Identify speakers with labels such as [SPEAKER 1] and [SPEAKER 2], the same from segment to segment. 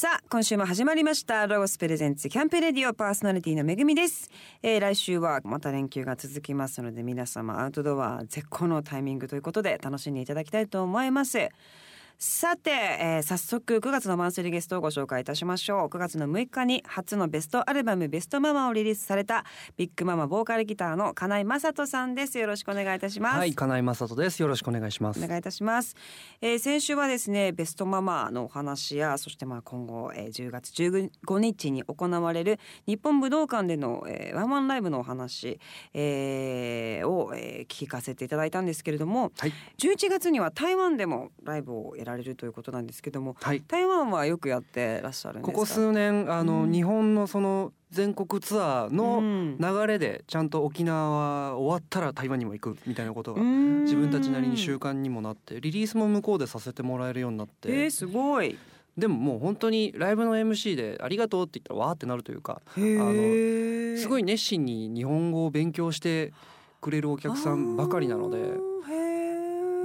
[SPEAKER 1] さあ今週も始まりました。ロゴスプレゼンツキャンプレディオパーソナリティのめぐみです、えー来週はまた連休が続きますので皆様アウトドア絶好のタイミングということで楽しんでいただきたいと思います。さて、えー早速9月のマンスリーゲストをご紹介いたしましょう。9月の6日に初のベストアルバムベストママをリリースされたビッグママボーカルギターの金井雅人さんです。よろしくお願いいたします。
[SPEAKER 2] はい、金井雅人です。よろしくお願いします。
[SPEAKER 1] お願いいたします、えー先週はですねベストママのお話やそしてまあ今後、えー10月15日に行われる日本武道館での、えーワンワンライブのお話、えーを、えー聞かせていただいたんですけれども
[SPEAKER 2] はい、
[SPEAKER 1] 11月には台湾でもライブをやられるということなんですけども
[SPEAKER 2] はい。
[SPEAKER 1] 台湾はよくやってらっしゃるんですか？
[SPEAKER 2] ここ数年、あの、
[SPEAKER 1] うん。
[SPEAKER 2] 日本のその全国ツアーの
[SPEAKER 1] うん。
[SPEAKER 2] 流れで、ちゃんと沖縄は終わったら台湾にも行くみたいなことが。
[SPEAKER 1] うん。
[SPEAKER 2] 自分たちなりに習慣にもなってリリースも向こうでさせてもらえるようになって、
[SPEAKER 1] えー、すごい。
[SPEAKER 2] でももう本当にライブの MC で「ありがとう」って言ったらわーってなるというか
[SPEAKER 1] へー。
[SPEAKER 2] すごい熱心に日本語を勉強してくれるお客さんばかりなので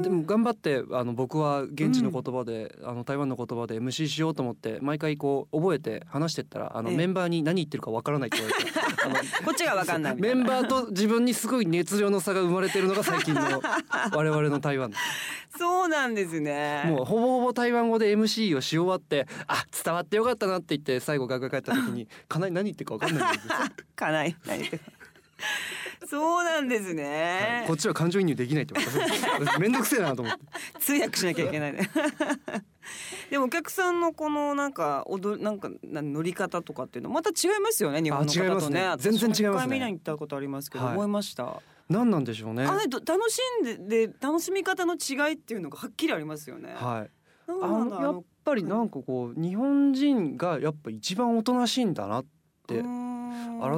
[SPEAKER 2] でも頑張ってあの僕は現地の言葉で、あの台湾の言葉で MC しようと思って毎回こう覚えて話してったらあの
[SPEAKER 1] ええ。
[SPEAKER 2] メンバーに何言ってるかわからないって言われて
[SPEAKER 1] こっちがわかんない
[SPEAKER 2] メンバーと自分にすごい熱量の差が生まれてるのが最近の 我々の台湾。
[SPEAKER 1] そうなんですね。
[SPEAKER 2] もうほぼほぼ台湾語で MC をし終わってあ伝わってよかったなって言って最後楽屋帰った時に 「かなり何言ってるかわかんないんですよ、
[SPEAKER 1] かない。何言ってる そうなんですね。
[SPEAKER 2] はいこっちは感情移入できないって言われためんどくせえなと思って
[SPEAKER 1] 通訳しなきゃいけないね。でもお客さんのこのなんか踊りなんかな乗り方とかっていうのまた違いますよね日本の方とね。
[SPEAKER 2] 全然違いますね
[SPEAKER 1] 行ったことありますけど、
[SPEAKER 2] はい
[SPEAKER 1] 思いました？
[SPEAKER 2] 何なんでしょうね
[SPEAKER 1] あれと楽しんでで楽しみ方の違いっていうのがはっきりありますよね。
[SPEAKER 2] はいあ
[SPEAKER 1] の
[SPEAKER 2] のやっぱりなんかこう日本人がやっぱ一番おとなしいんだなって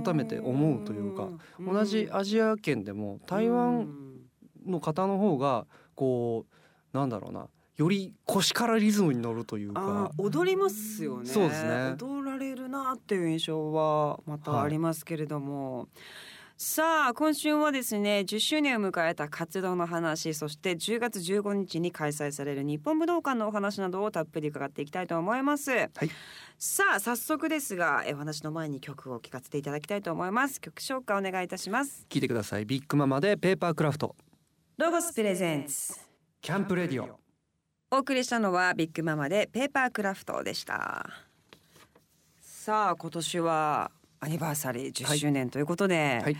[SPEAKER 2] 改めて思うというか同じアジア圏でも台湾の方の方がこうなんだろうなより腰からリズムに乗るという
[SPEAKER 1] あ
[SPEAKER 2] か
[SPEAKER 1] ー踊りますよね。
[SPEAKER 2] そうですね
[SPEAKER 1] 踊られるなっていう印象はまたありますけれども。さあ今週はですね10周年を迎えた活動の話そして10月15日に開催される日本武道館のお話などをたっぷり伺っていきたいと思います、さあ早速ですがえお話の前に曲を聴かせていただきたいと思います。曲紹介お願いいたします。
[SPEAKER 2] 聞いてください。 BIGMAMA でペーパークラフト。 LOGOS presents。CAMP RADIO。
[SPEAKER 1] お送りしたのは BIGMAMA でペーパークラフトでした。さあ今年はアニバーサリー10周年ということで、
[SPEAKER 2] はい。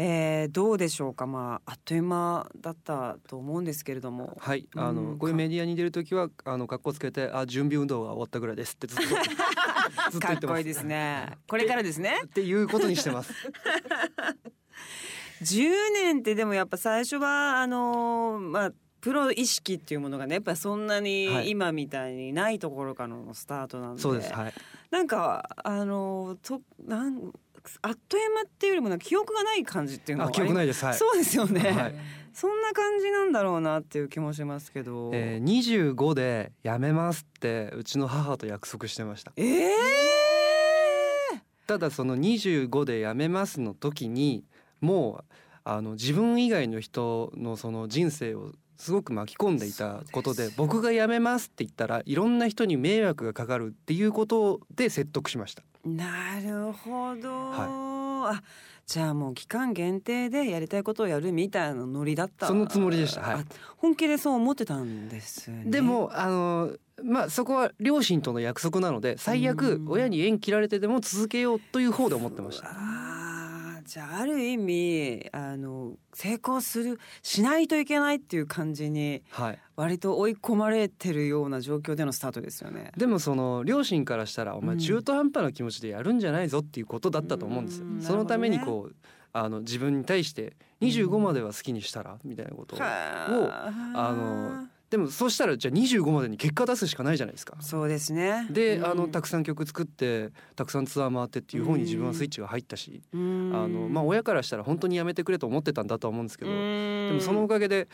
[SPEAKER 1] えーどうでしょうか？まああっという間だったと思うんですけれども。
[SPEAKER 2] はい。あの、
[SPEAKER 1] うん。
[SPEAKER 2] こういうメディアに出る時はあの格好つけてあ準備運動が終わったぐらいですってずっと ずっとっます
[SPEAKER 1] ってこいいです。ねこれからですね。
[SPEAKER 2] っていうことにしてます。
[SPEAKER 1] 10年ってでもやっぱ最初はあのーまあプロ意識っていうものがねやっぱそんな
[SPEAKER 2] は
[SPEAKER 1] に
[SPEAKER 2] い。
[SPEAKER 1] 今みたいにないところからのスタートなんで、
[SPEAKER 2] そうです。はい
[SPEAKER 1] なんかあのとなんあっという間っていうよりもなんか記憶がない感じっていうのは
[SPEAKER 2] あ記憶ないです。はい。
[SPEAKER 1] そうですよね、
[SPEAKER 2] はい。
[SPEAKER 1] そんな感じなんだろうなっていう気もしますけど、
[SPEAKER 2] えー、25で辞めますってうちの母と約束してました。
[SPEAKER 1] えー！
[SPEAKER 2] ただその25で辞めますの時にもうあの自分以外の人のその人生をすごく巻き込んでいたことで僕が辞めますって言ったらいろんな人に迷惑がかかるっていうことで説得しました。
[SPEAKER 1] なるほど、
[SPEAKER 2] は
[SPEAKER 1] あじゃあもう期間限定でやりたいことをやるみたいなノリだった。
[SPEAKER 2] そのつもりでした。はい。
[SPEAKER 1] あ本気でそう思ってたんですね。
[SPEAKER 2] でもあのまあそこは両親との約束なので最悪
[SPEAKER 1] うん。
[SPEAKER 2] 親に縁切られてでも続けようという方で思ってました
[SPEAKER 1] じゃあある意味あの成功するしないといけないっていう感じに
[SPEAKER 2] はい。
[SPEAKER 1] 割と追い込まれてるような状況でのスタートですよね。
[SPEAKER 2] でもその両親からしたらお前
[SPEAKER 1] うん。
[SPEAKER 2] 中途半端な気持ちでやるんじゃないぞっていうことだったと思うんですよ。
[SPEAKER 1] うん。
[SPEAKER 2] そのためにこうあの自分に対して25までは好きにしたらみたいなことを
[SPEAKER 1] は
[SPEAKER 2] あのでもそうしたらじゃあ25までに結果出すしかないじゃないですか。
[SPEAKER 1] そうですね。
[SPEAKER 2] で、
[SPEAKER 1] うん
[SPEAKER 2] あのたくさん曲作ってたくさんツアー回ってっていう方に自分はスイッチが入ったし、あのまあ親からしたら本当にやめてくれと思ってたんだとは思うんですけど、でもそのおかげで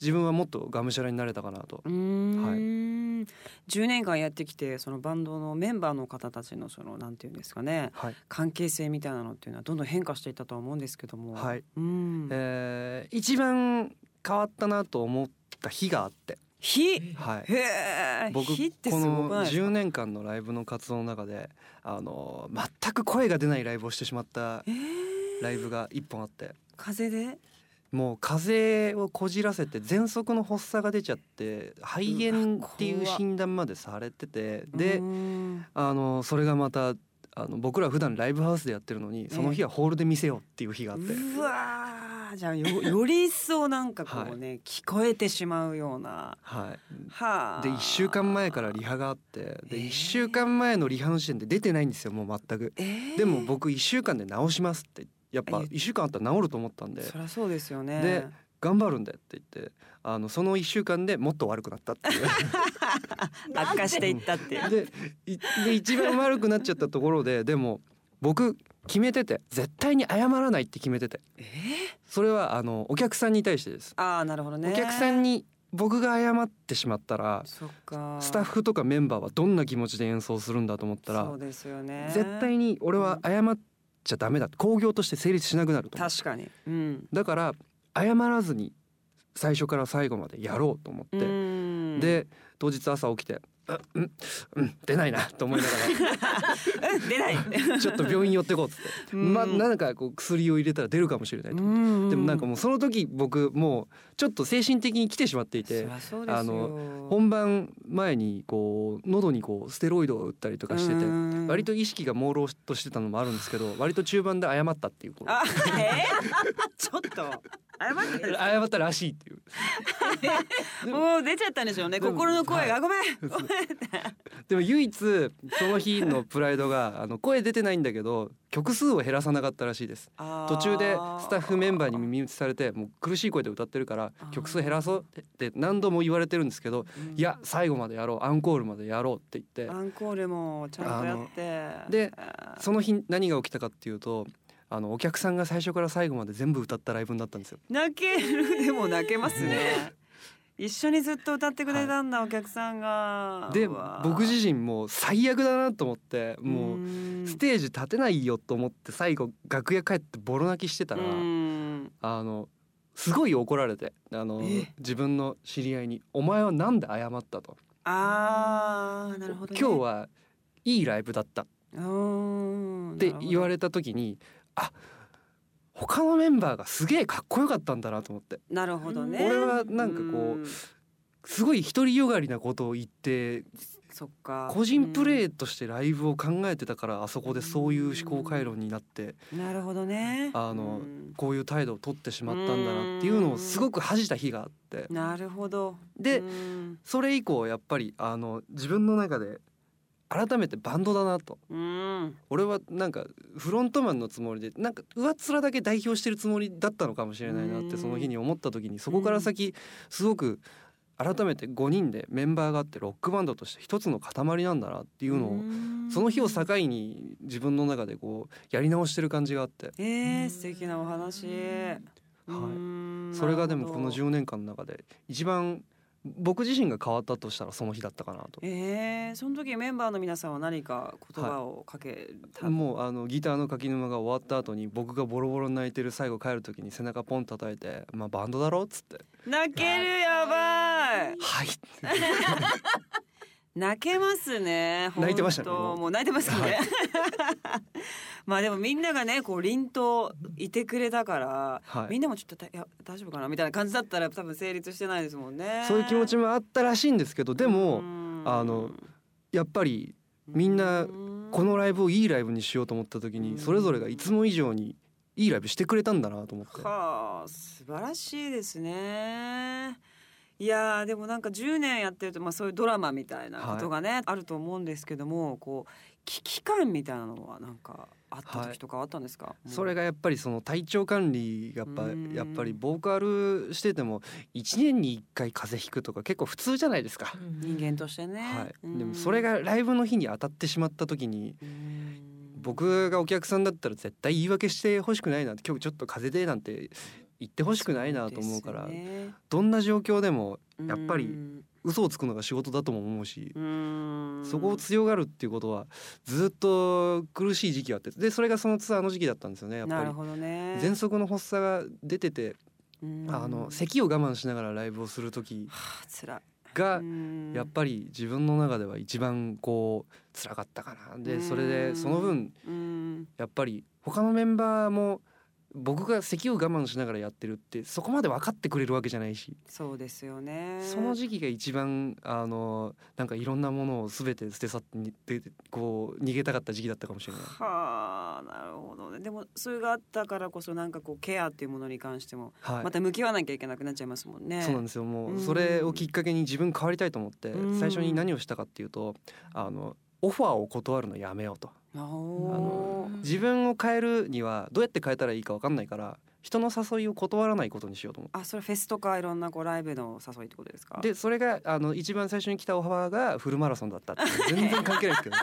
[SPEAKER 2] 自分はもっとがむしゃらになれたかなと
[SPEAKER 1] う。ーん10年間やってきてそのバンドのメンバーの方たちのそのなんていうんですかね
[SPEAKER 2] はい。
[SPEAKER 1] 関係性みたいなのっていうのはどんどん変化していったとは思うんですけども、
[SPEAKER 2] はい。
[SPEAKER 1] うん
[SPEAKER 2] えー一番変わったなと思った日があって、
[SPEAKER 1] 火
[SPEAKER 2] はい。
[SPEAKER 1] へえ
[SPEAKER 2] 僕この
[SPEAKER 1] いですか
[SPEAKER 2] ？10年間のライブの活動の中であの全く声が出ないライブをしてしまった
[SPEAKER 1] えー。
[SPEAKER 2] ライブが一本あって。
[SPEAKER 1] 風で？
[SPEAKER 2] もう風邪をこじらせて喘息の発作が出ちゃって肺炎っていう診断までされててで
[SPEAKER 1] うん。
[SPEAKER 2] あのそれがまたあの僕ら普段ライブハウスでやってるのにその日はホールで見せようっていう日があって、
[SPEAKER 1] じゃあよより一層なんかこうね、聞こえてしまうような。
[SPEAKER 2] はい、
[SPEAKER 1] はあ。
[SPEAKER 2] で1週間前からリハがあってで
[SPEAKER 1] えー。
[SPEAKER 2] 1週間前のリハの時点で出てないんですよもう全く。
[SPEAKER 1] えー。
[SPEAKER 2] でも僕1週間で治しますってやっぱ
[SPEAKER 1] え
[SPEAKER 2] 1週間あったら治ると思ったんで。
[SPEAKER 1] そりゃそうですよね。
[SPEAKER 2] で頑張るんでって言ってあのその1週間でもっと悪くなったっていう。
[SPEAKER 1] 悪化していったっていう。
[SPEAKER 2] でいで一番悪くなっちゃったところででも僕決めてて絶対に謝らないって決めてて。
[SPEAKER 1] えー？
[SPEAKER 2] それはあのお客さんに対してです、
[SPEAKER 1] ああなるほどね。
[SPEAKER 2] お客さんに僕が謝ってしまったら
[SPEAKER 1] そっか。
[SPEAKER 2] スタッフとかメンバーはどんな気持ちで演奏するんだと思ったら
[SPEAKER 1] そうですよね。
[SPEAKER 2] 絶対に俺は謝っちゃダメだ興行として成立しなくなると
[SPEAKER 1] 確かに。うん。
[SPEAKER 2] だから謝らずに最初から最後までやろうと思って、
[SPEAKER 1] うん。
[SPEAKER 2] で当日朝起きて「あうんうん出ないな」と思いなが
[SPEAKER 1] うん出ない。
[SPEAKER 2] ら ちょっと病院寄ってこうっつって、
[SPEAKER 1] うん。
[SPEAKER 2] まあなんかこう薬を入れたら出るかもしれないと、
[SPEAKER 1] うん。
[SPEAKER 2] でもなんかもうその時僕もうちょっと精神的に来てしまってい
[SPEAKER 1] そ
[SPEAKER 2] てあの本番前にこう喉にこうステロイドを打ったりとかしてて
[SPEAKER 1] うん。
[SPEAKER 2] 割と意識が朦朧としてたのもあるんですけど割と中盤で謝ったっていうこう
[SPEAKER 1] あえー？ちょっと謝ってる
[SPEAKER 2] 謝ったらしいっていう。
[SPEAKER 1] もう出ちゃったんでしょうね。心の声が、
[SPEAKER 2] は
[SPEAKER 1] ごめん。
[SPEAKER 2] でも唯一その日のプライドがあの声出てないんだけど曲数を減らさなかったらしいです。途中でスタッフメンバーに耳打ちされてもう苦しい声で歌ってるから曲数減らそうって何度も言われてるんですけどいや最後までやろうアンコールまでやろうって言って。
[SPEAKER 1] アンコールもちゃんとやって。
[SPEAKER 2] でその日何が起きたかっていうとあのお客さんが最初から最後まで全部歌ったライブになったんですよ。
[SPEAKER 1] 泣ける。でも泣けますね。一緒にずっと歌ってくれたんだ、お客さんが。
[SPEAKER 2] で僕自身もう最悪だなと思ってもう
[SPEAKER 1] うん。
[SPEAKER 2] ステージ立てないよと思って最後楽屋帰ってボロ泣きしてたら
[SPEAKER 1] うん。
[SPEAKER 2] あのすごい怒られてあの
[SPEAKER 1] え？
[SPEAKER 2] 自分の知り合いに「お前はなんで謝った?」と。
[SPEAKER 1] あーなるほ「ど、ね、
[SPEAKER 2] 今日はいいライブだった」っ
[SPEAKER 1] って
[SPEAKER 2] 言われた時にあ他のメンバーがすげえかっこよかったんだなと思って。
[SPEAKER 1] なるほどね。
[SPEAKER 2] 俺はなんかこうすごい独りよがりなことを言って
[SPEAKER 1] そっか。
[SPEAKER 2] 個人プレーとしてライブを考えてたからあそこでそういう思考回路になって
[SPEAKER 1] うん。なるほどね。
[SPEAKER 2] あの
[SPEAKER 1] うん。
[SPEAKER 2] こういう態度を取ってしまったんだなっていうのをすごく恥じた日があって。
[SPEAKER 1] なるほど。
[SPEAKER 2] で
[SPEAKER 1] うん。
[SPEAKER 2] それ以降やっぱりあの自分の中で改めてバンドだなと。
[SPEAKER 1] うん。
[SPEAKER 2] 俺はなんかフロントマンのつもりでなんか上っ面だけ代表してるつもりだったのかもしれないなっ
[SPEAKER 1] うん。
[SPEAKER 2] てその日に思った時にそこから先すごく改めて5人でメンバーがあってロックバンドとして一つの塊なんだなっていうのを
[SPEAKER 1] ん。
[SPEAKER 2] その日を境に自分の中でこうやり直してる感じがあって。
[SPEAKER 1] えー、素敵なお話。
[SPEAKER 2] はい。それがでもこの10年間の中で一番僕自身が変わったとしたらその日だったかなと。
[SPEAKER 1] えー、その時メンバーの皆さんは何か言葉をかけた、
[SPEAKER 2] もうあのギターの柿沼が終わった後に僕がボロボロに泣いてる最後帰る時に背中ポン叩いて「まあバンドだろ」っつって。
[SPEAKER 1] 泣けるやばい「
[SPEAKER 2] はい」
[SPEAKER 1] 泣けますね
[SPEAKER 2] 泣いてましたねもう
[SPEAKER 1] 泣いてますね、
[SPEAKER 2] はい
[SPEAKER 1] まあでもみんながねこう凛といてくれたから、
[SPEAKER 2] はい。
[SPEAKER 1] みんなもちょっとたいや大丈夫かな？みたいな感じだったら多分成立してないですもんね。
[SPEAKER 2] そういう気持ちもあったらしいんですけどでもあのやっぱりみんなこのライブをいいライブにしようと思った時にそれぞれがいつも以上にいいライブしてくれたんだなと思って。
[SPEAKER 1] はあ素晴らしいですね。いやーでもなんか10年やってると、まあ、そういうドラマみたいなことがね、あると思うんですけどもこう危機感みたいなのはなんかあった時とかあったんですか、
[SPEAKER 2] それがやっぱりその体調管理がやっぱ
[SPEAKER 1] うん。
[SPEAKER 2] やっぱりボーカルしてても1年に1回風邪ひくとか結構普通じゃないですか。
[SPEAKER 1] 人間としてね、
[SPEAKER 2] はい、
[SPEAKER 1] うん。
[SPEAKER 2] でもそれがライブの日に当たってしまった時に
[SPEAKER 1] うん。
[SPEAKER 2] 僕がお客さんだったら絶対言い訳してほしくないなって今日ちょっと風邪でなんて言ってほしくないなと思うから
[SPEAKER 1] ね。
[SPEAKER 2] どんな状況でもやっぱり
[SPEAKER 1] うん
[SPEAKER 2] 嘘をつくのが仕事だとも思うし
[SPEAKER 1] うん。
[SPEAKER 2] そこを強がるっていうことはずっと苦しい時期があってでそれがそのツアーの時期だったんですよねやっぱり。
[SPEAKER 1] なる。ほどね。
[SPEAKER 2] 喘息の発作が出てて
[SPEAKER 1] うん。
[SPEAKER 2] あの咳を我慢しながらライブをする時がやっぱり自分の中では一番こう辛かったかな。でそれでその分やっぱり他のメンバーも僕が咳を我慢しながらやってるってそこまで分かってくれるわけじゃないし。
[SPEAKER 1] そうですよね。
[SPEAKER 2] その時期が一番あのなんかいろんなものを全て捨て去ってこう逃げたかった時期だったかもしれない。
[SPEAKER 1] はあなるほどね。でもそれがあったからこそなんかこうケアっていうものに関してもまた向き合わなきゃいけなくなっちゃいますもんね。はい、
[SPEAKER 2] そうなんですよ。もうそれをきっかけに自分変わりたいと思って最初に何をしたかっていうとあのオファーを断るのやめようと。あの自分を変えるにはどうやって変えたらいいか分かんないから人の誘いを断らないことにしようと思って
[SPEAKER 1] あそれフェスとかいろんなこうライブの誘いってことですか？
[SPEAKER 2] でそれがあの一番最初に来たオファーがフルマラソンだったって 全然関係ないですけど。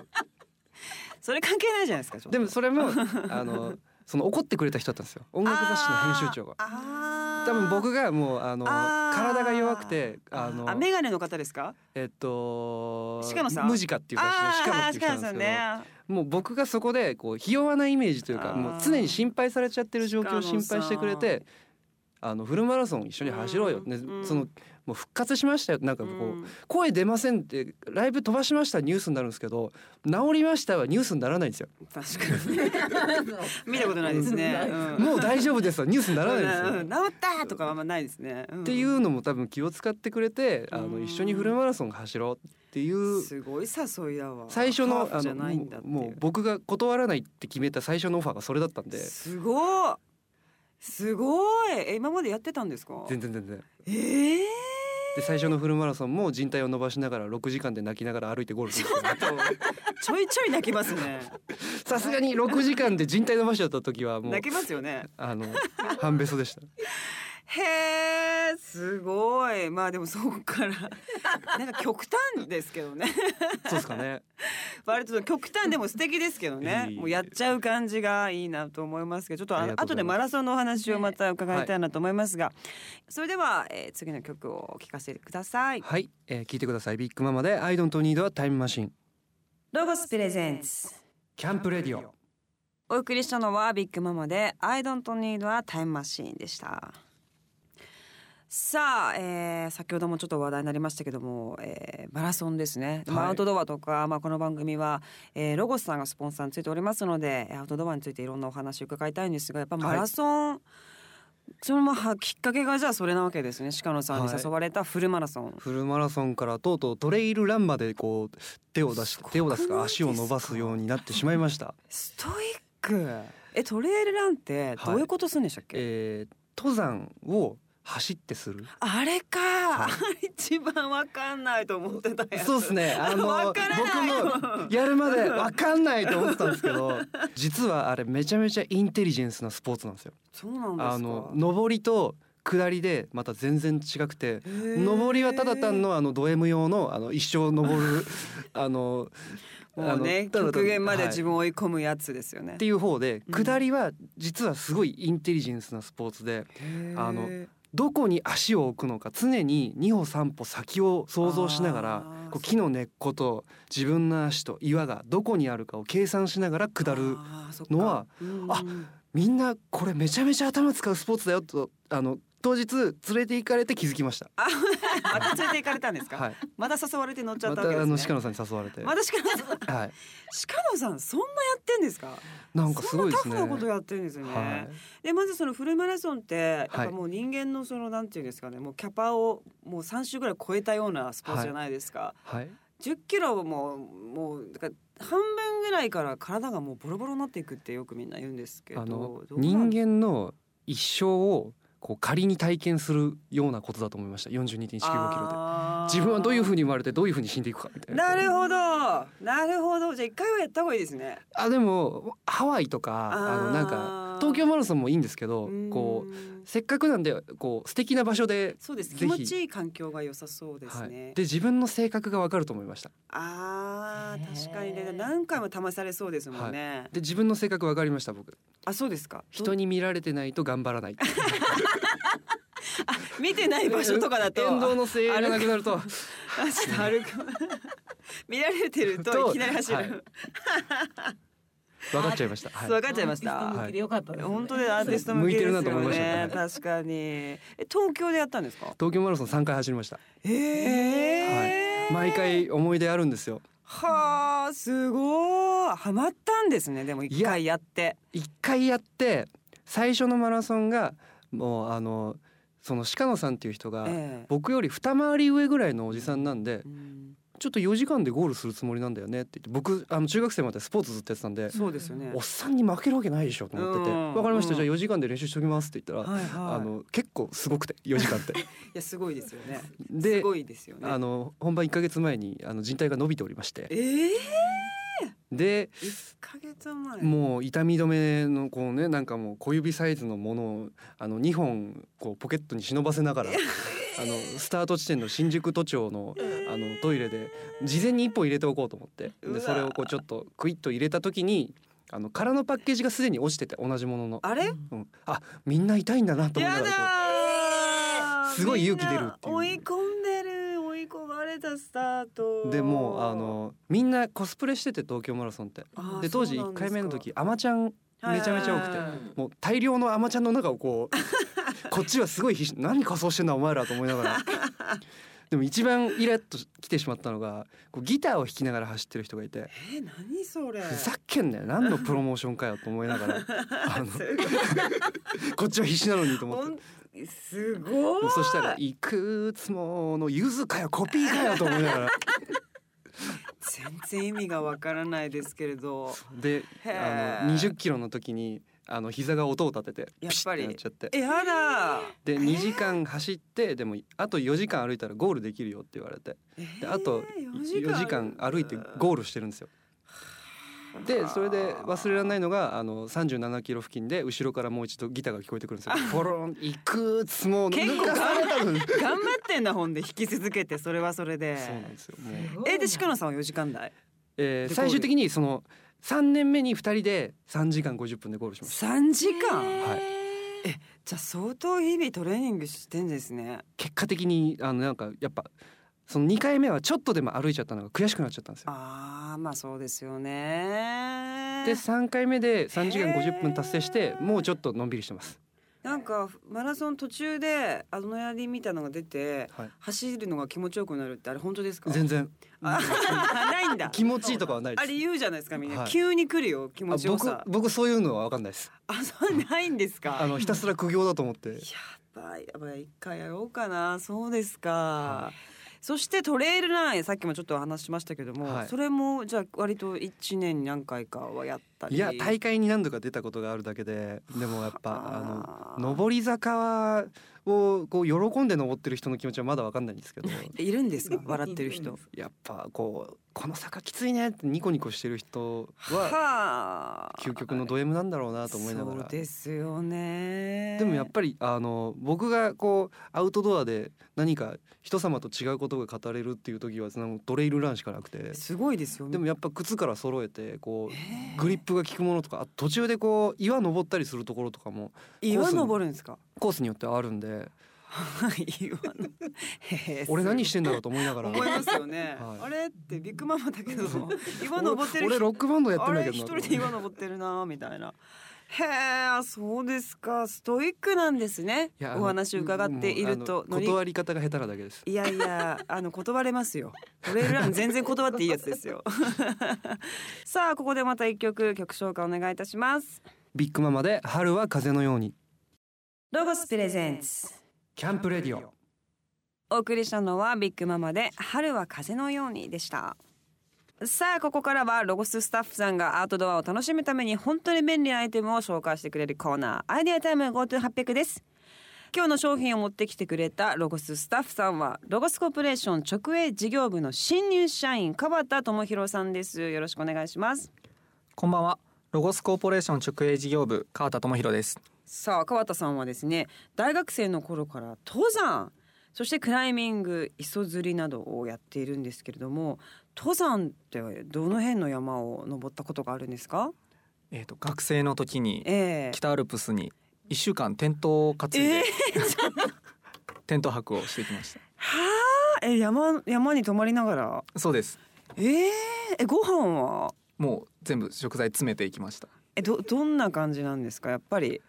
[SPEAKER 1] それ関係ないじゃないですか
[SPEAKER 2] でもそれもあの その怒ってくれた人だったんですよ。音楽雑誌の編集長が多分僕がもうあの体が弱くて
[SPEAKER 1] あのあメガネの方ですか？
[SPEAKER 2] えっと
[SPEAKER 1] 鹿野さん。
[SPEAKER 2] ムジカっていうか鹿野っていう人なんですけど、ね、もう僕がそこでこうひ弱なイメージというかもう常に心配されちゃってる状況を心配してくれてあのフルマラソン一緒に走ろうよ、ね、そのもう復活しましたよ。なんかこう、声出ませんってライブ飛ばしましたニュースになるんですけど治りましたはニュースにならないんですよ。
[SPEAKER 1] 確かに。見たことないですね、
[SPEAKER 2] もう大丈夫ですニュースにならないですよ、
[SPEAKER 1] 治ったとかあんまないですね、
[SPEAKER 2] っていうのも多分気を使ってくれてあの一緒にフルマラソン走ろうっていう
[SPEAKER 1] すごい誘いだわ
[SPEAKER 2] 最初のあのもう僕が断らないって決めた最初のオファーがそれだったんで。す
[SPEAKER 1] ごいすごい。え今までやってたんですか？
[SPEAKER 2] 全然全然。
[SPEAKER 1] ええー。
[SPEAKER 2] で最初のフルマラソンも靭帯を伸ばしながら6時間で泣きながら歩いてゴールする
[SPEAKER 1] ちょいちょい泣きますね。
[SPEAKER 2] さすがに6時間で靭帯伸ばしちゃった時はもう
[SPEAKER 1] 泣きますよね。
[SPEAKER 2] あの半べそでした
[SPEAKER 1] へえすごい。まあでもそこから。なんか極端ですけどね。
[SPEAKER 2] そうですかね。
[SPEAKER 1] 割と極端でも素敵ですけどね。もうやっちゃう感じがいいなと思いますけどちょっとあ後でマラソンのお話をまた伺いたいなと思いますが、はい、それでは、えー、次の曲を聴かせてください。
[SPEAKER 2] はい、えー、聞いてください。ビッグママで I don't need a time machine
[SPEAKER 1] ロゴスプレゼンツ。
[SPEAKER 2] キャンプレディオ。
[SPEAKER 1] お送りしたのはビッグママで I don't need a time machine でしたさあ、えー、先ほどもちょっと話題になりましたけども、えー、マラソンですね、はい、アウトドアとか、まあ、この番組は、えー、ロゴスさんがスポンサーについておりますのでアウトドアについていろんなお話を伺いたいんですがやっぱマラソン、はいそのまあきっかけがじゃあそれなわけですね。鹿野さんに誘われたフルマラソン、はい、
[SPEAKER 2] フルマラソンからとうとうトレイルランまでこう手を出し手を出すか足を伸ばすようになってしまいました。
[SPEAKER 1] ストイック。えトレイルランってどういうことするんでしたっけ、はい、
[SPEAKER 2] えー、登山を走ってする？
[SPEAKER 1] あれか、はい、一番わかんないと思ってた
[SPEAKER 2] そうですね。あの僕もやるまでわかんないと思ってたんですけど実はあれめちゃめちゃインテリジェンスなスポーツなんですよ。
[SPEAKER 1] そうなんですか。あ
[SPEAKER 2] の上りと下りでまた全然違くて上りはただ単のあのド M 用のあの一生登る あの
[SPEAKER 1] もうね極限まで自分を追い込むやつですよね。
[SPEAKER 2] はい、っていう方で下りは実はすごいインテリジェンスなスポーツであのどこに足を置くのか常に2歩3歩先を想像しながらこう木の根っこと自分の足と岩がどこにあるかを計算しながら下るのはあみんなこれめちゃめちゃ頭使うスポーツだよとあの当日連れて行かれて気づきました。
[SPEAKER 1] また連れて行かれたんですか？はい、また誘われて乗っちゃったわけですね。
[SPEAKER 2] またあの鹿野さんに誘われて。
[SPEAKER 1] また鹿野さん？はい。鹿野さんそんなやってんですか？
[SPEAKER 2] なんかすごいね。
[SPEAKER 1] タフなことやってるんですよね。はい、でまずそのフルマラソンってやっぱもう人間のそのなんていうんですかね、もうキャパをもう三周ぐらい超えたようなスポーツじゃないですか。はい。十、キロももうだから半分ぐらいから体がもうボロボロになっていくってよくみんな言うんですけど。
[SPEAKER 2] 人間の一生をこう仮に体験するようなことだと思いました。42.195キロで。自分はどういうふうに生まれてどういうふうに死んでいくかみたい
[SPEAKER 1] な。なるほど。なるほど。じゃあ一回はやった方がいいですね。
[SPEAKER 2] あでもハワイとかあのなんか東京マラソンもいいんですけどこうせっかくなんでこう素敵な場所で
[SPEAKER 1] そうです。気持ちいい環境が良さそうですね、はい、
[SPEAKER 2] で自分の性格がわかると思いました。
[SPEAKER 1] あ確かにね。何回も試されそうですもんね、はい、
[SPEAKER 2] で自分の性格わかりました僕。
[SPEAKER 1] あそうですか。
[SPEAKER 2] 人に見られてないと頑張らない。
[SPEAKER 1] 見てない場所とかだと
[SPEAKER 2] 沿道の声援がなくなると
[SPEAKER 1] 歩く。見られてるといきなり走る、はい
[SPEAKER 2] 分かっちゃいました。はい。
[SPEAKER 1] 分かっちゃいました。
[SPEAKER 3] よかったですね。
[SPEAKER 1] 本当でアーティスト
[SPEAKER 2] 向いてるなと思いましたね。
[SPEAKER 1] 確かに。え東京でやったんですか？
[SPEAKER 2] 東京マラソン3回走りました。
[SPEAKER 1] へえ、
[SPEAKER 2] 毎回思い出あるんですよ。
[SPEAKER 1] はあすごい。ハマったんですね。でも一回やって。
[SPEAKER 2] 一回やって最初のマラソンがもうあのその鹿野さんっていう人が
[SPEAKER 1] ええ。
[SPEAKER 2] 僕より二回り上ぐらいのおじさんなんで
[SPEAKER 1] うん
[SPEAKER 2] ちょっと4時間でゴールするつもりなんだよねって言って僕あの中学生までスポーツずっとやってたんで
[SPEAKER 1] そうですよね。
[SPEAKER 2] おっさんに負けるわけないでしょと思ってて
[SPEAKER 1] うん「
[SPEAKER 2] わかりました。
[SPEAKER 1] うん
[SPEAKER 2] じゃあ4時間で練習しておきます」って言ったら
[SPEAKER 1] はいはい。
[SPEAKER 2] あの結構すごくて4時間って。
[SPEAKER 1] い やすごいですよね。す
[SPEAKER 2] で
[SPEAKER 1] ごいですよね。
[SPEAKER 2] あの本番1か月前にあの靭帯が伸びておりまして。
[SPEAKER 1] ええ
[SPEAKER 2] で
[SPEAKER 1] 一ヶ月前。
[SPEAKER 2] もう痛み止めのこうねなんかもう小指サイズのものをあの2本こうポケットに忍ばせながら あのスタート地点の新宿都庁のあのトイレで事前に1本入れておこうと思って。でそれをこうちょっとクイッと入れた時にあの空のパッケージがすでに落ちてて同じものの、
[SPEAKER 1] あれ？
[SPEAKER 2] うん、あみんな痛いんだなと思いな
[SPEAKER 1] や
[SPEAKER 2] がらこ
[SPEAKER 1] だー。
[SPEAKER 2] すごい勇気出るっていう。
[SPEAKER 1] 追い込んでる。追い込まれたスタート。
[SPEAKER 2] うでもうあのみんなコスプレしてて東京マラソンって。で当時1
[SPEAKER 1] そうなんですか。
[SPEAKER 2] 回目の時アマちゃんめちゃめちゃ多くて。もう大量のアマちゃんの中をこうこっちはすごい何仮装してんだお前らと思いながら。でも一番イラッと来てしまったのがこうギターを弾きながら走ってる人がいて。
[SPEAKER 1] えー、何それ。
[SPEAKER 2] ふざけんなよ。何のプロモーションかよと思いながら。こっちは必死なのにと思って。
[SPEAKER 1] すごい。
[SPEAKER 2] そしたら「いくつものゆずかよコピーかよ」と思いながら。
[SPEAKER 1] 全然意味がわからないですけれど。
[SPEAKER 2] であの20キロの時にあの膝が音を立てて
[SPEAKER 1] やっぱり。
[SPEAKER 2] ピシッてなっちゃって。
[SPEAKER 1] えやだ。
[SPEAKER 2] で2時間走ってでもあと4時間歩いたらゴールできるよって言われて。であと4時間。歩いてゴールしてるんですよ。でそれで忘れられないのがあの37キロ付近で後ろからもう一度ギターが聞こえてくるんですよ。ポロンいくつも
[SPEAKER 1] 結構頑張ってんだほんで。弾き続けてそれはそれで。
[SPEAKER 2] そうなんですよ。もう。
[SPEAKER 1] えで鹿野さんは4時間台？
[SPEAKER 2] えー
[SPEAKER 1] で
[SPEAKER 2] 最終的にその3年目に2人で3時間50分でゴールしました。
[SPEAKER 1] 3時間？
[SPEAKER 2] はい
[SPEAKER 1] えじゃあ相当日々トレーニングしてんですね
[SPEAKER 2] 結果的にあのなんかやっぱその2回目はちょっとでも歩いちゃったのが悔しくなっちゃったんですよ。
[SPEAKER 1] あーまあそうですよね
[SPEAKER 2] で3回目で3時間50分達成してもうちょっとのんびりしてます。
[SPEAKER 1] なんかマラソン途中でアドレナリンみたいなのが出て
[SPEAKER 2] はい、
[SPEAKER 1] 走るのが気持ちよくなるってあれ本当ですか？
[SPEAKER 2] 全然。
[SPEAKER 1] あないんだ。
[SPEAKER 2] 気持ちいいとかはない。
[SPEAKER 1] あれ言うじゃないですかみんな、
[SPEAKER 2] はい。
[SPEAKER 1] 急に来るよ気持ちよさ。
[SPEAKER 2] 僕そういうのは分かんないです。
[SPEAKER 1] あそうないんですか？
[SPEAKER 2] あのひたすら苦行だと思って。
[SPEAKER 1] やばい。やばい。一回やろうかな。そうですか、
[SPEAKER 2] は
[SPEAKER 1] そしてトレイルランさっきもちょっとお話ししましたけども、
[SPEAKER 2] はい。
[SPEAKER 1] それもじゃあ割と一年に何回かはやったり。
[SPEAKER 2] いや大会に何度か出たことがあるだけででもやっぱあの上り坂をこう喜んで登ってる人の気持ちはまだ分かんないんですけど。
[SPEAKER 1] いるんですか？笑ってる人。
[SPEAKER 2] やっぱこうこの坂きついねってニコニコしてる人は
[SPEAKER 1] はあ。
[SPEAKER 2] 究極のド M なんだろうなと思いなが
[SPEAKER 1] そう
[SPEAKER 2] ら。
[SPEAKER 1] ですよね。
[SPEAKER 2] でもやっぱりあの僕がこうアウトドアで何か人様と違うことが語れるっていう時はそのトレイルランしかなくて。
[SPEAKER 1] すごいですよね。
[SPEAKER 2] でもやっぱ靴から揃えてこう
[SPEAKER 1] えー。
[SPEAKER 2] グリップが効くものとかあ途中でこう岩登ったりするところとかも
[SPEAKER 1] 岩登るんですか？
[SPEAKER 2] コースによってあるんで。俺何してんだろうと思いながら。
[SPEAKER 1] 思いますよね、
[SPEAKER 2] はい。
[SPEAKER 1] あれってビッグママだけど 岩登ってる
[SPEAKER 2] 俺俺ロックバンドやって
[SPEAKER 1] あ
[SPEAKER 2] んだけど
[SPEAKER 1] 一人で岩登ってるなみたいな。へえそうですか。ストイックなんですね。お話伺っていると
[SPEAKER 2] 断り方が下手なだけです。
[SPEAKER 1] いやいや あの断れますよ。トレイルラン全然断っていいやつですよ。さあここでまた一曲曲紹介お願いいたします。
[SPEAKER 2] ビッグママで春は風のように
[SPEAKER 1] ロゴスプレゼンツ
[SPEAKER 2] キャンプレディオ
[SPEAKER 1] お送りしたのはビッグママで春は風のようにでした。さあここからはロゴススタッフさんがアウトドアを楽しむために本当に便利なアイテムを紹介してくれるコーナーアイデアタイム GoTo800 です。今日の商品を持ってきてくれたロゴススタッフさんはロゴスコーポレーション直営事業部の新入社員川田智博さんです。よろしくお願いします。
[SPEAKER 4] こんばんは。ロゴスコーポレーション直営事業部川田智博です。
[SPEAKER 1] さあ川田さんはですね大学生の頃から登山そしてクライミング磯釣りなどをやっているんですけれども登山ってどの辺の山を登ったことがあるんですか？
[SPEAKER 4] えっ、と学生の時に
[SPEAKER 1] ええ。
[SPEAKER 4] 北アルプスに一週間テントを担いで、
[SPEAKER 1] え
[SPEAKER 4] テント泊をしてきまし
[SPEAKER 1] はあえ山山に泊まりながら？
[SPEAKER 4] た。そうです。
[SPEAKER 1] えええご飯は？
[SPEAKER 4] もう全部食材詰めていきました。
[SPEAKER 1] えどどんな感じなんですか？やっぱり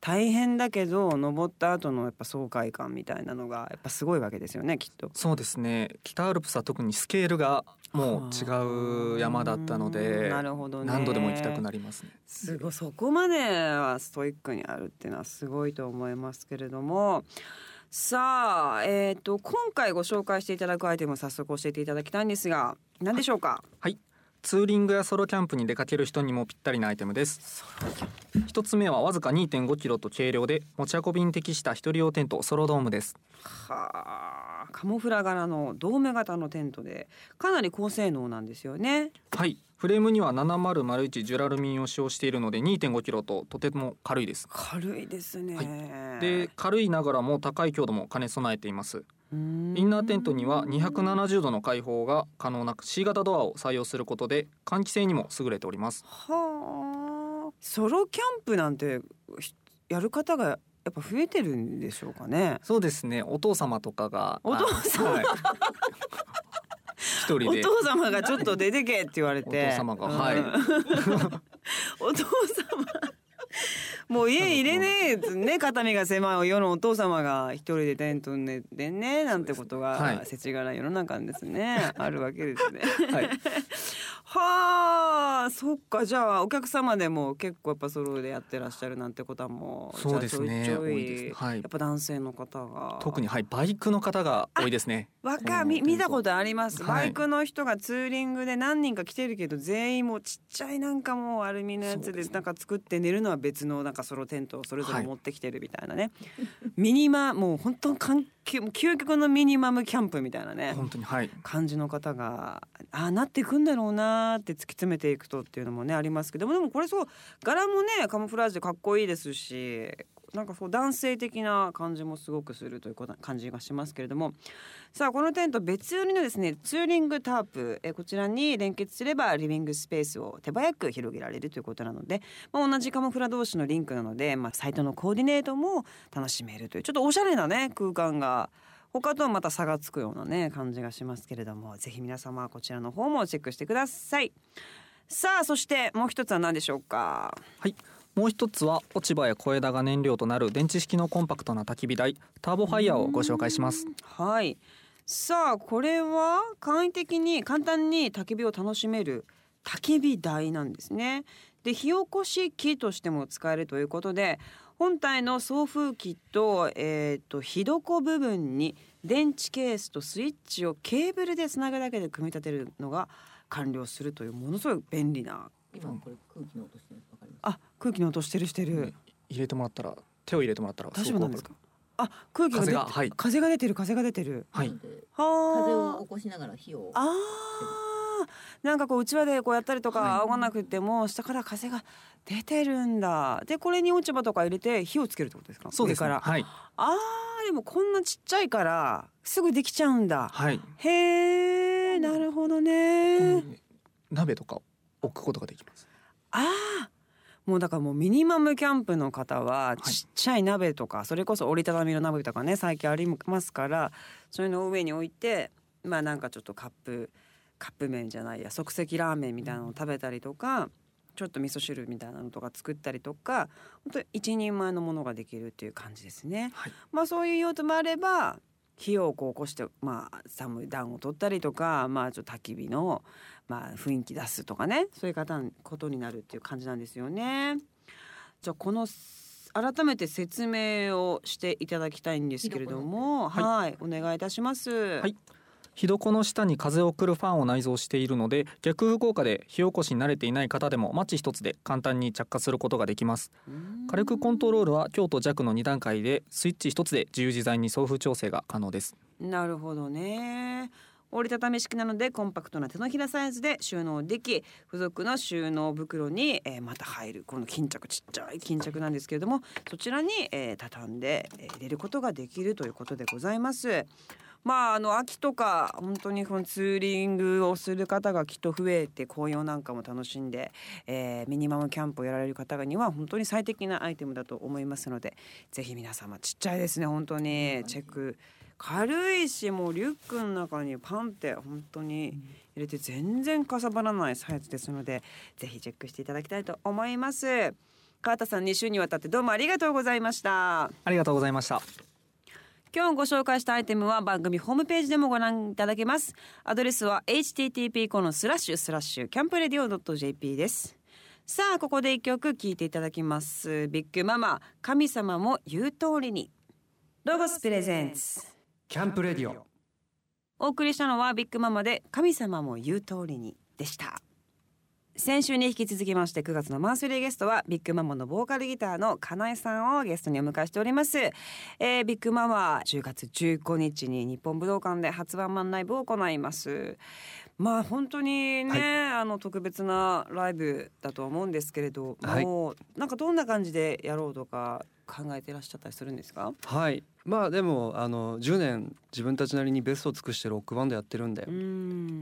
[SPEAKER 1] 大変だけど登った後のやっぱ爽快感みたいなのがやっぱすごいわけですよねきっと。
[SPEAKER 4] そうですね。北アルプスは特にスケールがもう違う山だったので
[SPEAKER 1] なるほど、ね、
[SPEAKER 4] 何度でも行きたくなりますね。
[SPEAKER 1] すごい。そこまではストイックにあるっていうのはすごいと思いますけれども。さあ、えーと、今回ご紹介していただくアイテムを早速教えていただきたいんですが何でしょうか？
[SPEAKER 4] はいツーリングやソロキャンプに出かける人にもぴったりなアイテムです。一つ目はわずか2.5キロと軽量で持ち運びに適した一人用テントソロドームです。
[SPEAKER 1] はあ。カモフラ柄のドーム型のテントでかなり高性能なんですよね。
[SPEAKER 4] はい。フレームには7001ジュラルミンを使用しているので2.5キロととても軽いです。
[SPEAKER 1] 軽いですね、
[SPEAKER 4] はい、で軽いながらも高い強度も兼ね備えています。インナーテントには270度の開放が可能な C 型ドアを採用することで換気性にも優れております。
[SPEAKER 1] はあ。ソロキャンプなんてやる方がやっぱ増えてるんでしょうかね。
[SPEAKER 4] そうですね。お父様とかが。
[SPEAKER 1] お父様、はい。一人で。お父様がちょっと出てけって言われて。
[SPEAKER 4] お父様が、はい、
[SPEAKER 1] お父様。もう家入れねえね。肩身が狭い世のお父様が一人でテント寝てねなんてことが世知辛い世の中ですね、あるわけですね。はい、はあそっか。じゃあお客様でも結構やっぱソロでやってらっしゃるなんてことはも
[SPEAKER 4] うそうですね。
[SPEAKER 1] 多いです、はい、やっぱ男性の方が。
[SPEAKER 4] 特にはいバイクの方が多いですね。
[SPEAKER 1] わかみ見たことあります、バイクの人がツーリングで何人か来てるけど全員もうちっちゃいなんかもうアルミのやつでなんか作って寝るのは別のなんかソロテントをそれぞれ持ってきてるみたいなね、はい、ミニマもう本当関係究極のミニマムキャンプみたいなね。
[SPEAKER 4] 本当にはい。
[SPEAKER 1] 感じの方がああなっていくんだろうなって突き詰めていくとっていうのもねありますけど。もでもこれそう柄もねカモフラージュでかっこいいですしなんかそう男性的な感じもすごくするという感じがしますけれども。さあこのテント別売りのですねツーリングタープ。えこちらに連結すればリビングスペースを手早く広げられるということなので、まあ、同じカモフラ同士のリンクなので、まあ、サイトのコーディネートも楽しめるというちょっとおしゃれなね空間が他とはまた差がつくようなね感じがしますけれども。ぜひ皆様こちらの方もチェックしてください。さあそしてもう一つは何でしょうか？
[SPEAKER 4] はい。もう一つは落ち葉や小枝が燃料となる電池式のコンパクトな焚き火台ターボファイヤーをご紹介します
[SPEAKER 1] はいさあこれは簡易的に簡単に焚き火を楽しめる焚き火台なんですねで火起こし器としても使えるということで本体の送風機と,、えーと、火床部分に電池ケースとスイッチをケーブルでつなぐだけで組み立てるのが完了するというものすごい便利な。
[SPEAKER 3] 今これ空気の音してる。
[SPEAKER 1] あ空気の音してるしてる。
[SPEAKER 4] 入れてもらったら手を入れてもらったら
[SPEAKER 1] 大丈夫なんですか？あ空気が風が、はい、風が出てる風が出てる。
[SPEAKER 4] はい。
[SPEAKER 3] 風を起こしながら火を。
[SPEAKER 1] ああ。なんかこううちわでこうやったりとか合わなくても下から風が出てるんだ。でこれに落ち葉とか入れて火をつけるってことですか？
[SPEAKER 4] そうですから、はい、
[SPEAKER 1] あーでもこんなちっちゃいからすぐできちゃうんだ、
[SPEAKER 4] はい、
[SPEAKER 1] へえなるほどね、
[SPEAKER 4] 鍋とか置くことができます。
[SPEAKER 1] ああもうだからもうミニマムキャンプの方はちっちゃい鍋とか、それこそ折りたたみの鍋とかね最近ありますからそういうのを上に置いてまあなんかちょっとカップカップ麺じゃないや即席ラーメンみたいなのを食べたりとか、ちょっと味噌汁みたいなのとか作ったりとか本当一人前のものができるっていう感じですね。はい、まあそういう用途もあれば火をこう起こして、まあ、寒い暖を取ったりとか、まあ、ちょっと焚き火の、まあ、雰囲気出すとかね。そういう方ことになるっていう感じなんですよね。じゃあこの改めて説明をしていただきたいんですけれども、はい、はい、お願いいたします。
[SPEAKER 4] はい火床の下に風を送るファンを内蔵しているので逆風効果で火起こしに慣れていない方でもマッチ一つで簡単に着火することができます。火力コントロールは強と弱の2段階でスイッチ一つで自由自在に送風調整が可能です。
[SPEAKER 1] なるほどね。折りたたみ式なのでコンパクトな手のひらサイズで収納でき付属の収納袋に、えー、また入るこの巾着ちっちゃい巾着なんですけれどもそちらに、えー、畳んで、えー、入れることができるということでございます。まああの秋とか本当にこのツーリングをする方がきっと増えて紅葉なんかも楽しんで、えー、ミニマムキャンプをやられる方には本当に最適なアイテムだと思いますのでぜひ皆様ちっちゃいですね本当に。チェック。軽いしもうリュックの中にパンって本当に入れて全然かさばらないサイズですのでぜひチェックしていただきたいと思います。川田さん2週にわたってどうもありがとうございました。
[SPEAKER 4] ありがとうございました
[SPEAKER 1] 今日ご紹介したアイテムは番組ホームページでもご覧いただけます。アドレスは http コロンスラッシュスラッシュ CAMP RADIO .jp です。さあここで一曲聴いていただきます。 BIGMAMA 神様も言う通りに。
[SPEAKER 2] LOGOS presents。 CAMP RADIO
[SPEAKER 1] お送りしたのは BIGMAMA で神様も言う通りにでした先週に引き続きまして9月のマンスリーゲストは BIGMAMA のボーカルギターの金井さんをゲストにお迎えしております、えー、ビッグママ10月15日に日本武道館で初ワンマンライブを行います。まあ本当にね、はい、あの特別なライブだと思うんですけれども、はい、なんかどんな感じでやろうとか考えていらっしゃったりするんですか？
[SPEAKER 2] はい。まあでもあの10年自分たちなりにベストを尽くしてロックバンドやってるんで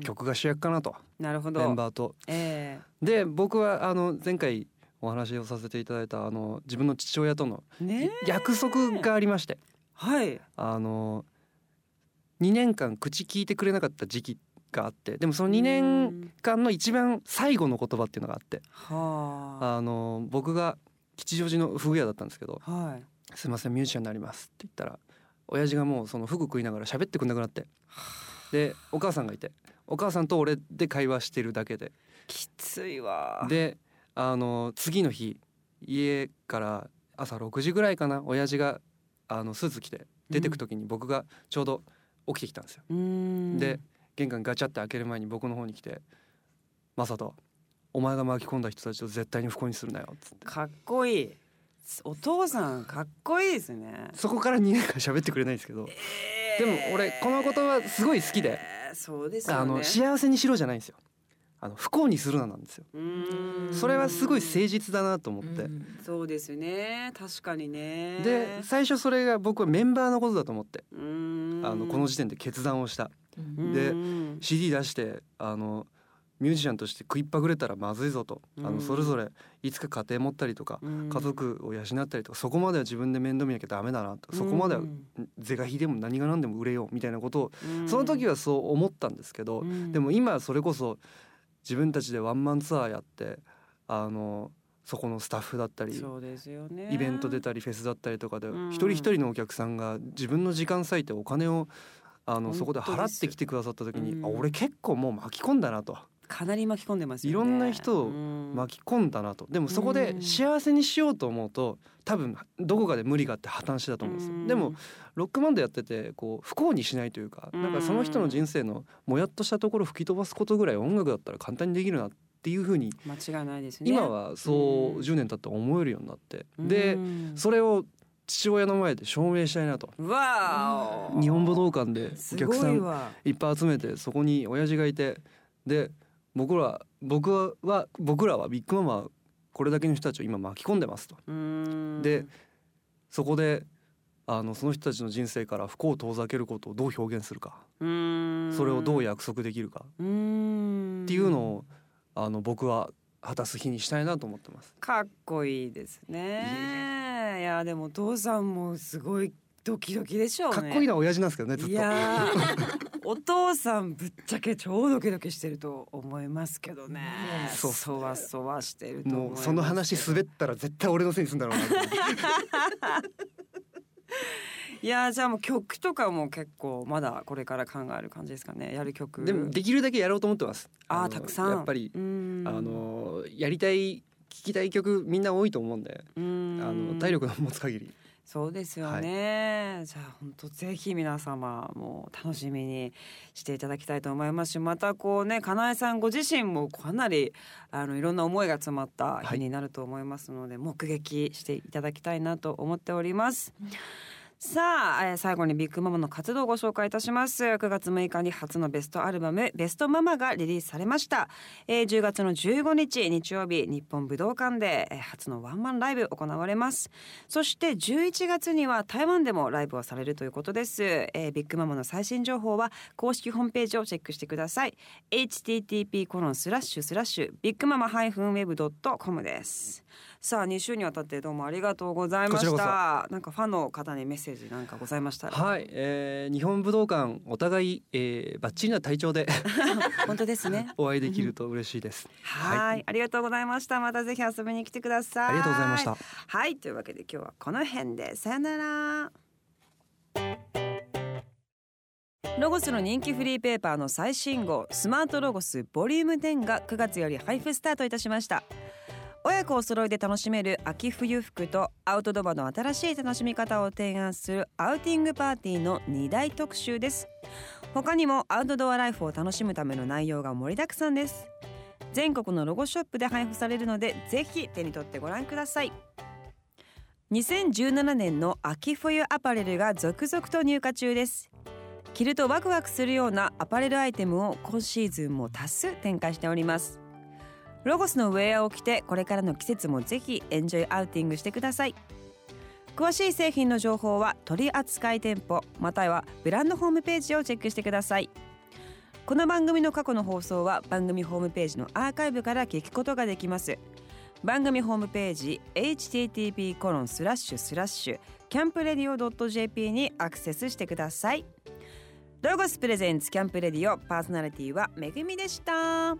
[SPEAKER 2] 曲が主役かなと。
[SPEAKER 1] なるほど。
[SPEAKER 2] メンバーと。えー、で僕はあの前回お話をさせていただいたあの自分の父親との約束がありまして、
[SPEAKER 1] はい。
[SPEAKER 2] あの2年間口聞いてくれなかった時期があってでもその2年間の一番最後の言葉っていうのがあって、あ。の僕が吉祥寺のフグ屋だったんですけど
[SPEAKER 1] はい「
[SPEAKER 2] すいませんミュージシャンになります」って言ったら親父がもうそのフグ食いながら喋ってくんなくなってでお母さんがいてお母さんと俺で会話してるだけで。
[SPEAKER 1] きついわ。
[SPEAKER 2] であの次の日家から朝6時ぐらいかな親父があのスーツ着て出てく時に僕がちょうど起きてきたんですよ。で玄関ガチャって開ける前に僕の方に来て「マサトお前が巻き込んだ人たちを絶対に不幸にするなよ」っつって。
[SPEAKER 1] かっこいい。お父さんかっこいいですね。
[SPEAKER 2] そこから2年間喋ってくれないんですけど、えー、でも俺この言葉すごい好きで、
[SPEAKER 1] えー、そうです、ね、
[SPEAKER 2] あの幸せにしろじゃないんですよ。あの不幸にするななんですよ。それはすごい誠実だなと思って。
[SPEAKER 1] そうですね。確かにね。
[SPEAKER 2] で最初それが僕はメンバーのことだと思って。あのこの時点で決断をしたで CD 出してあのミュージシャンとして食いっぱぐれたらまずいぞと、あのそれぞれいつか家庭持ったりとか、家族を養ったりとかそこまでは自分で面倒見なきゃダメだなと、そこまでは是が非でも何が何でも売れようみたいなことを、その時はそう思ったんですけど、でも今それこそ自分たちでワンマンツアーやってあのそこのスタッフだったり、
[SPEAKER 1] ね、
[SPEAKER 2] イベント出たりフェスだったりとかで、一人一人のお客さんが自分の時間割いてお金をあのそこで払ってきてくださった時に、うん、あ俺結構もう巻き込んだなと。
[SPEAKER 1] かなり巻き込んでます、
[SPEAKER 2] ね、いろんな人を巻き込んだなと。でもそこで幸せにしようと思うと多分どこかで無理があって破綻してたと思うんですよ。でもロックバンドやっててこう不幸にしないというかなんかその人の人生のもやっとしたところ吹き飛ばすことぐらい音楽だったら簡単にできるなっていうふうに
[SPEAKER 1] 間違いないですね。
[SPEAKER 2] 今はそう10年経って思えるようになって。でそれを父親の前で証明したいなと。
[SPEAKER 1] わ
[SPEAKER 2] 日本武道館でお客さんいっぱい集めてそこに親父がいてで僕ら僕は僕らはビッグママはこれだけの人たちを今巻き込んでますと。でそこであのその人たちの人生から不幸を遠ざけることをどう表現するか。それをどう約束できるか。っていうのをあの僕は果たす日にしたいなと思ってます。
[SPEAKER 1] かっこいいですね。いやでもお父さんもすごいドキドキでしょう、ね、
[SPEAKER 2] かっこいいな親父なんですけどねずっと。
[SPEAKER 1] いやお父さんぶっちゃけ超ドキドキしてると思いますけどね。そうそわそわしてる
[SPEAKER 2] もうその話滑ったら絶対俺のせいにするんだろうな。
[SPEAKER 1] いやじゃあもう曲とかも結構まだこれから考える感じですかねやる曲。
[SPEAKER 2] でもできるだけやろうと思ってます。
[SPEAKER 1] あたくさん。
[SPEAKER 2] やっぱりあのやりたい聴きたい曲みんな多いと思うんであの体力の持つ限り。
[SPEAKER 1] そうですよね、はい、じゃあ本当ぜひ皆様も楽しみにしていただきたいと思いますしまたこうねかなえさんご自身もかなりあのいろんな思いが詰まった日になると思いますので、はい、目撃していただきたいなと思っております。さあ、えー、最後にビッグママの活動をご紹介いたします。9月6日に初のベストアルバムベストママがリリースされました、えー、10月の15日日曜日日本武道館で、えー、初のワンマンライブ行われます。そして11月には台湾でもライブをされるということです、えー、ビッグママの最新情報は公式ホームページをチェックしてください。http コロンスラッシュスラッシュ BIGMAMA ハイフンウェブドットコムです。さあ2週にわたってどうもありがとうございました。なんかファンの方にメッセージなんかございましたら。
[SPEAKER 2] はい、えー、日本武道館お互い、えー、バッチリな体調で
[SPEAKER 1] 本当ですね。
[SPEAKER 2] お会いできると嬉しいです。
[SPEAKER 1] はい。ありがとうございました。またぜひ遊びに来てください。
[SPEAKER 2] ありがとうございました。
[SPEAKER 1] はい。というわけで今日はこの辺で。さよなら。ロゴスの人気フリーペーパーの最新号スマートロゴスボリューム10が9月より配布スタートいたしました親子お揃いで楽しめる秋冬服とアウトドアの新しい楽しみ方を提案するアウティングパーティーの2大特集です。他にもアウトドアライフを楽しむための内容が盛りだくさんです。全国のロゴショップで配布されるのでぜひ手に取ってご覧ください。2017年の秋冬アパレルが続々と入荷中です。着るとワクワクするようなアパレルアイテムを今シーズンも多数展開しております。ロゴスのウェアを着てこれからの季節もぜひエンジョイアウティングしてください。詳しい製品の情報は取扱店舗またはブランドホームページをチェックしてください。この番組の過去の放送は番組ホームページのアーカイブから聞くことができます。番組ホームページ http コロンスラッシュスラッシュキャンプレディオ .jp にアクセスしてください。ロゴスプレゼンツキャンプレディオパーソナリティはめぐみでした。